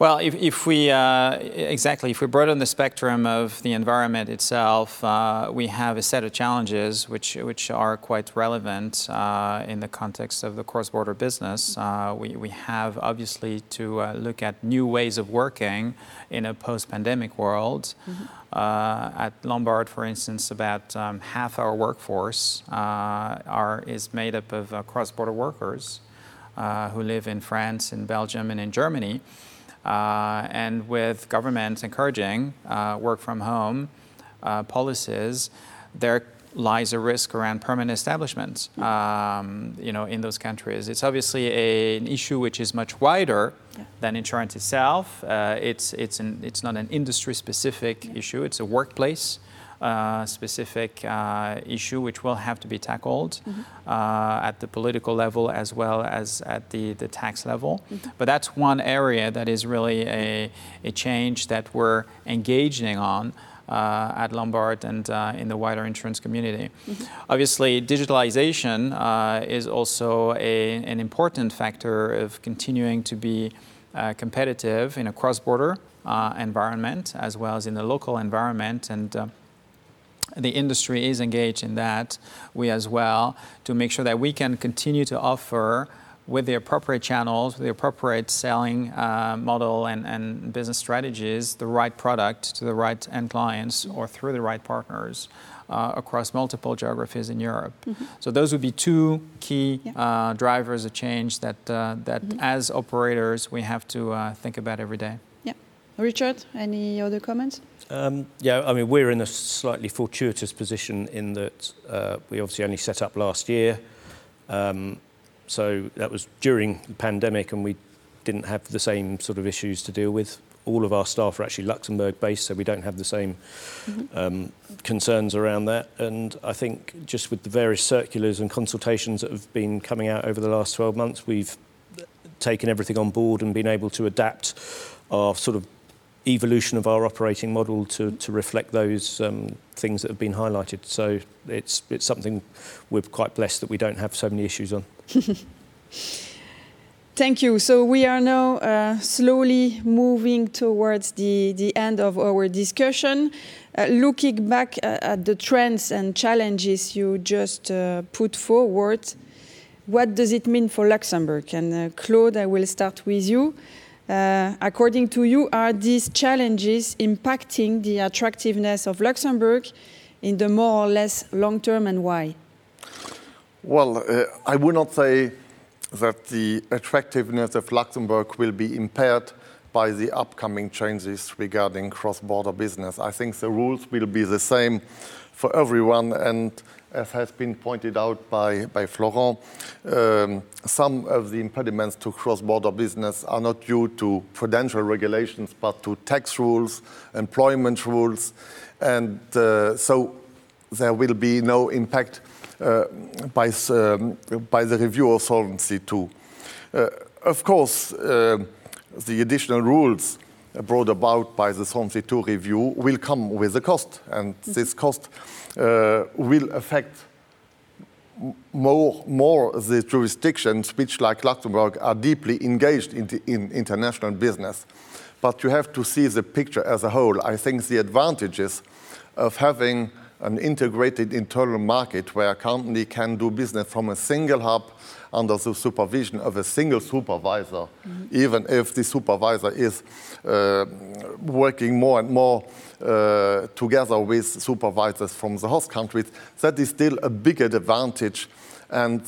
D: Well, if, if we uh, exactly if we broaden the spectrum of the environment itself, uh, we have a set of challenges which which are quite relevant uh, in the context of the cross-border business. Uh, we we have obviously to uh, look at new ways of working in a post-pandemic world. Mm-hmm. Uh, at Lombard, for instance, about um, half our workforce are is made up of cross-border workers who live in France, in Belgium, and in Germany. Uh, and with governments encouraging uh, work from home uh, policies, there lies a risk around permanent establishments um, you know, in those countries. It's obviously a, an issue which is much wider yeah. than insurance itself. Uh, it's, it's, an, it's not an industry specific yeah. issue, it's a workplace uh, specific uh, issue which will have to be tackled mm-hmm. uh, at the political level as well as at the, the tax level. Mm-hmm. But that's one area that is really a, a change that we're engaging on. Uh, at Lombard and uh, in the wider insurance community. Mm-hmm. Obviously, digitalization uh, is also a, an important factor of continuing to be competitive in a cross border environment as well as in the local environment. And the industry is engaged in that, we as well, to make sure that we can continue to offer with the appropriate channels, with the appropriate selling uh, model and, and business strategies, the right product to the right end clients or through the right partners. Uh, across multiple geographies in Europe. Mm-hmm. So those would be two key yeah. uh, drivers of change that uh, that mm-hmm. as operators we have to uh, think about every day.
A: Yeah, Richard, any other comments?
E: Um, yeah, I mean, we're in a slightly fortuitous position in that uh, we obviously only set up last year. Um, so that was during the pandemic, and we didn't have the same sort of issues to deal with. All of our staff are actually Luxembourg based, so we don't have the same mm-hmm. um, concerns around that. And I think just with the various circulars and consultations that have been coming out over the last 12 months, we've taken everything on board and been able to adapt our sort of evolution of our operating model to, to reflect those um, things that have been highlighted. So it's, it's something we're quite blessed that we don't have so many issues on.
A: Thank you. So we are now uh, slowly moving towards the, the end of our discussion. Uh, looking back uh, at the trends and challenges you just uh, put forward, what does it mean for Luxembourg? And uh, Claude, I will start with you. Uh, according to you, are these challenges impacting the attractiveness of Luxembourg in the more or less long term and why?
C: Well, uh, I would not say that the attractiveness of Luxembourg will be impaired by the upcoming changes regarding cross border business. I think the rules will be the same for everyone and as has been pointed out by, by Florent, um, some of the impediments to cross-border business are not due to prudential regulations, but to tax rules, employment rules, and uh, so there will be no impact uh, by, um, by the review of Solvency II. Uh, of course, uh, the additional rules brought about by the Solvency II review will come with a cost, and this cost uh, will affect more, more the jurisdictions which, like Luxembourg, are deeply engaged in, the, in international business. But you have to see the picture as a whole. I think the advantages of having an integrated internal market where a company can do business from a single hub under the supervision of a single supervisor, mm-hmm. even if the supervisor is uh, working more and more uh, together with supervisors from the host countries, that is still a big advantage. And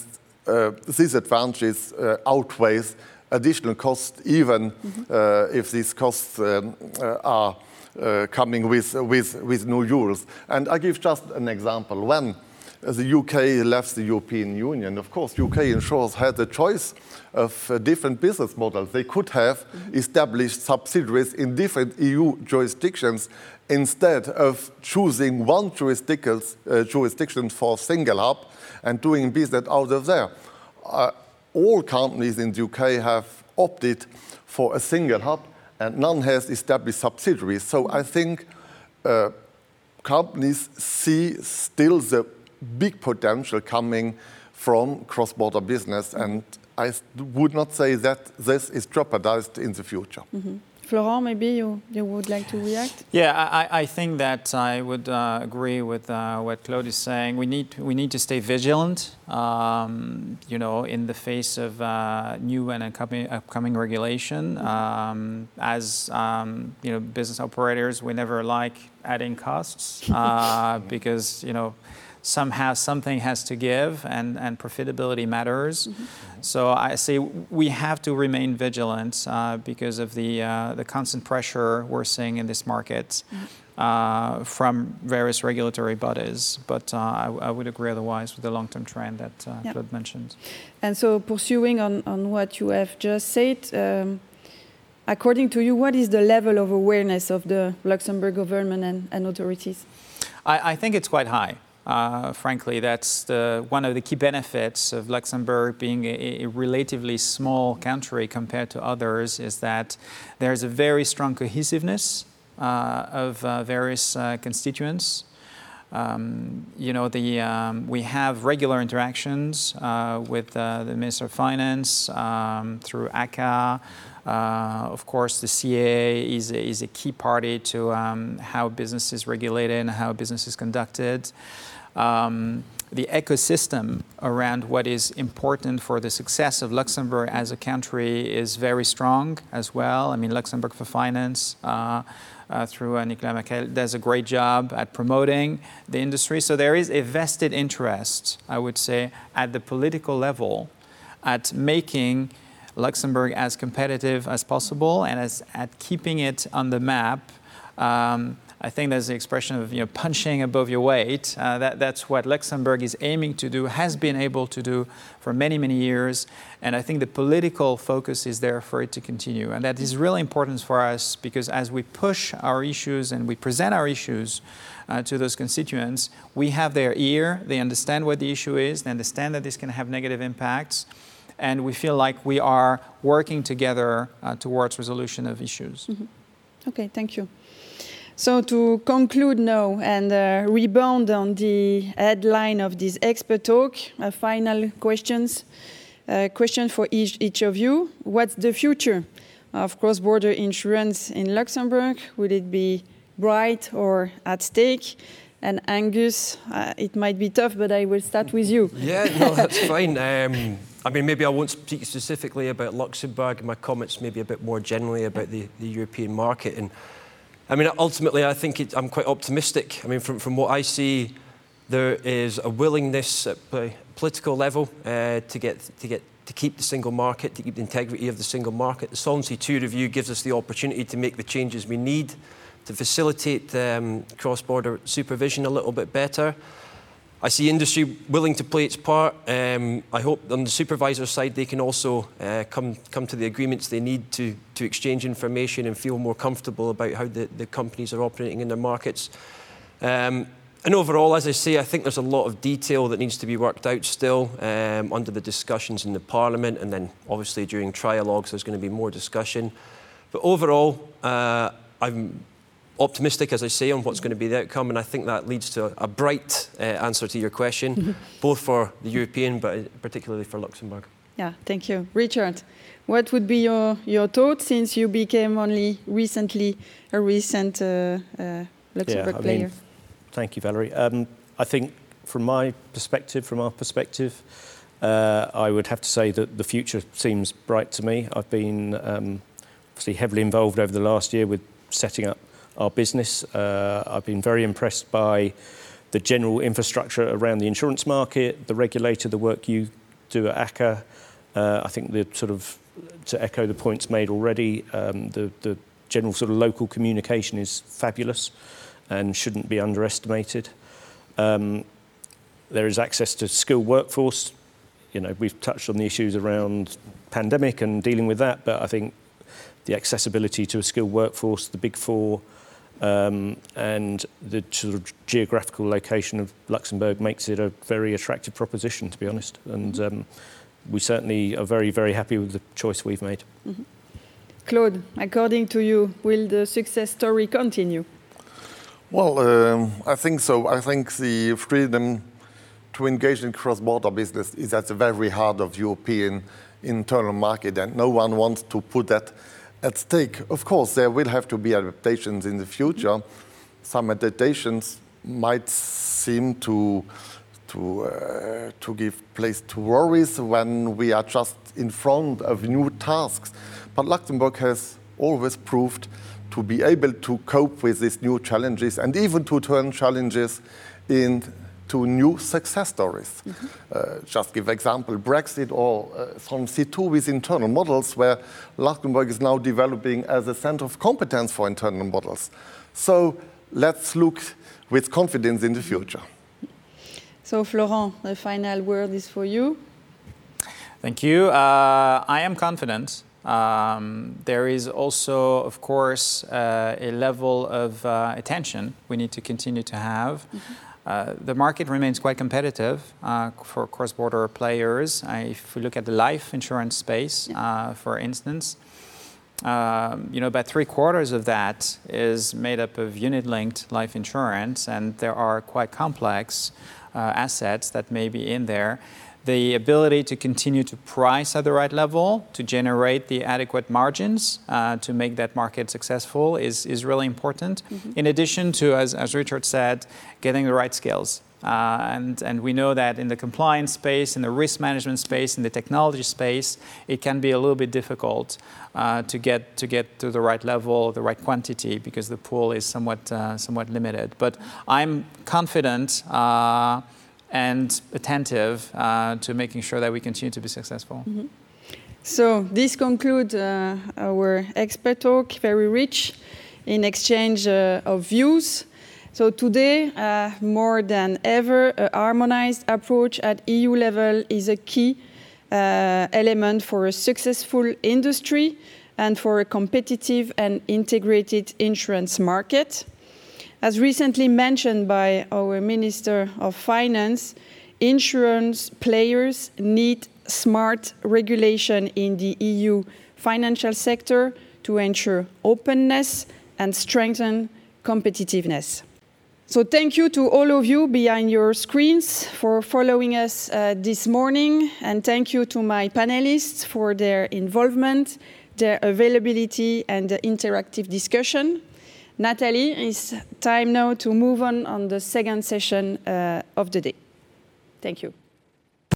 C: uh, these advantages uh, outweighs additional costs, even mm-hmm. uh, if these costs um, uh, are uh, coming with, with, with new rules. And I give just an example. When the UK left the European Union, of course, UK insurers had a choice of uh, different business models. They could have mm-hmm. established subsidiaries in different EU jurisdictions instead of choosing one jurisdiction, uh, jurisdiction for single hub and doing business out of there. Uh, all companies in the UK have opted for a single hub and none has established subsidiaries. So I think uh, companies see still the big potential coming from cross-border business, and I would not say that this is jeopardized in the future.
A: Mm -hmm. Florent, maybe you, you would like to react?
D: Yeah, I, I think that I would uh, agree with uh, what Claude is saying. We need we need to stay vigilant, um, you know, in the face of uh, new and upcoming, upcoming regulation. Um, as um, you know, business operators, we never like adding costs uh, because you know somehow something has to give and, and profitability matters. Mm-hmm. So I say we have to remain vigilant uh, because of the, uh, the constant pressure we're seeing in this market. Mm-hmm. Uh, from various regulatory bodies, but uh, I, I, would agree otherwise with the long-term trend that uh. Claude mentioned.
A: And so, pursuing on, on what you have just said, um, according to you, what is the level of awareness of the Luxembourg government and, and authorities?
D: I, I think it's quite high. Uh, frankly, that's the, one of the key benefits of Luxembourg being a, a, relatively small country compared to others is that there's a very strong cohesiveness uh, of uh, various uh, constituents. Um, you know, the, um, we have regular interactions uh, with uh, the Minister of Finance um, through ACA. of course, the CAA is a, is a key party to um, how business is regulated and how business is conducted um, the ecosystem around what is important for the success of Luxembourg as a country is very strong as well. I mean, Luxembourg for Finance. Uh, uh, through uh, Nicolas Mackel, does a great job at promoting the industry. So there is a vested interest, I would say, at the political level at making Luxembourg as competitive as possible and as, at keeping it on the map um, I think there's the expression of you know, punching above your weight. Uh, that, that's what Luxembourg is aiming to do, has been able to do for many, many years. And I think the political focus is there for it to continue. And that is really important for us because as we push our issues and we present our issues uh, to those constituents, we have their ear, they understand what the issue is, they understand that this can have negative impacts. And we feel like we are working together uh, towards resolution of issues.
A: Mm-hmm. Okay, thank you. So to conclude now and uh, rebound on the headline of this expert talk, a final questions. Uh, question for each, each of you. What's the future of cross-border insurance in Luxembourg? Would it be bright or at stake? And Angus, uh, it might be tough, but I will start with you.
F: Yeah, no, that's fine. Um, I mean, maybe I won't speak specifically about Luxembourg. My comments maybe a bit more generally about the, the European market. And I mean, ultimately, I think it, I'm quite optimistic. I mean, from, from what I see, there is a willingness at political level uh, to get to get to keep the single market, to keep the integrity of the single market. The Solvency II review gives us the opportunity to make the changes we need to facilitate um, cross-border supervision a little bit better. I see industry willing to play its part. Um, I hope on the supervisor side they can also uh, come, come to the agreements they need to, to exchange information and feel more comfortable about how the, the companies are operating in their markets. Um, and overall, as I say, I think there's a lot of detail that needs to be worked out still um, under the discussions in the Parliament, and then obviously during trialogues there's going to be more discussion. But overall, uh, I'm optimistic, as I say, on what's going to be the outcome, and I think that leads to a bright uh, answer to your question, both for the European, but particularly for Luxembourg.
A: Yeah, thank you. Richard, what would be your, your thought since you became only recently a recent uh, uh, Luxembourg yeah, player? Mean,
E: thank you, Valerie. Um, I think from my perspective, from our perspective, uh, I would have to say that the future seems bright to me. I've been um, obviously heavily involved over the last year with setting up our business. Uh, I've been very impressed by the general infrastructure around the insurance market, the regulator, the work you do at ACCA. Uh, I think the sort of, to echo the points made already, um, the, the general sort of local communication is fabulous and shouldn't be underestimated. Um, there is access to skilled workforce. You know, we've touched on the issues around pandemic and dealing with that, but I think the accessibility to a skilled workforce, the big four, um, and the sort of geographical location of Luxembourg makes it a very attractive proposition, to be honest. And um, we certainly are very, very happy with the choice we've made. Mm -hmm.
A: Claude, according to you, will the success story continue?
C: Well, um, I think so. I think the freedom to engage in cross-border business is at the very heart of European internal market, and no one wants to put that at stake. Of course, there will have to be adaptations in the future. Some adaptations might seem to to uh, to give place to worries when we are just in front of new tasks. But Luxembourg has always proved to be able to cope with these new challenges and even to turn challenges into new success stories. Mm -hmm. uh, just give example, Brexit or uh, from C2 with internal models where Luxembourg is now developing as a center of competence for internal models. So let's look with confidence in the future.
A: So Florent, the final word is for you.
D: Thank you. Uh, I am confident um, there is also, of course, uh, a level of uh, attention we need to continue to have. Mm -hmm. uh, the market remains quite competitive uh, for cross-border players. if we look at the life insurance space, yeah. Uh, for instance, um, you know, about three quarters of that is made up of unit-linked life insurance, and there are quite complex uh, assets that may be in there the ability to continue to price at the right level, to generate the adequate margins, uh, to make that market successful is, is really important. Mm -hmm. In addition to, as, as Richard said, getting the right skills. Uh, and, and we know that in the compliance space, in the risk management space, in the technology space, it can be a little bit difficult uh, to, get, to get to the right level, the right quantity, because the pool is somewhat, somewhat limited. But I'm confident uh, and attentive uh, to making sure that we continue to be successful. Mm -hmm.
A: So this concludes uh, our expert talk, very rich in exchange uh, of views. So today, uh, more than ever, a harmonized approach at EU level is a key uh, element for a successful industry and for a competitive and integrated insurance market. As recently mentioned by our Minister of Finance, insurance players need smart regulation in the EU financial sector to ensure openness and strengthen competitiveness. So thank you to all of you behind your screens for following us uh, this morning, and thank you to my panelists for their involvement, their availability, and the interactive discussion. Nathalie, it's time now to move on on the second session uh, of the day. Thank you.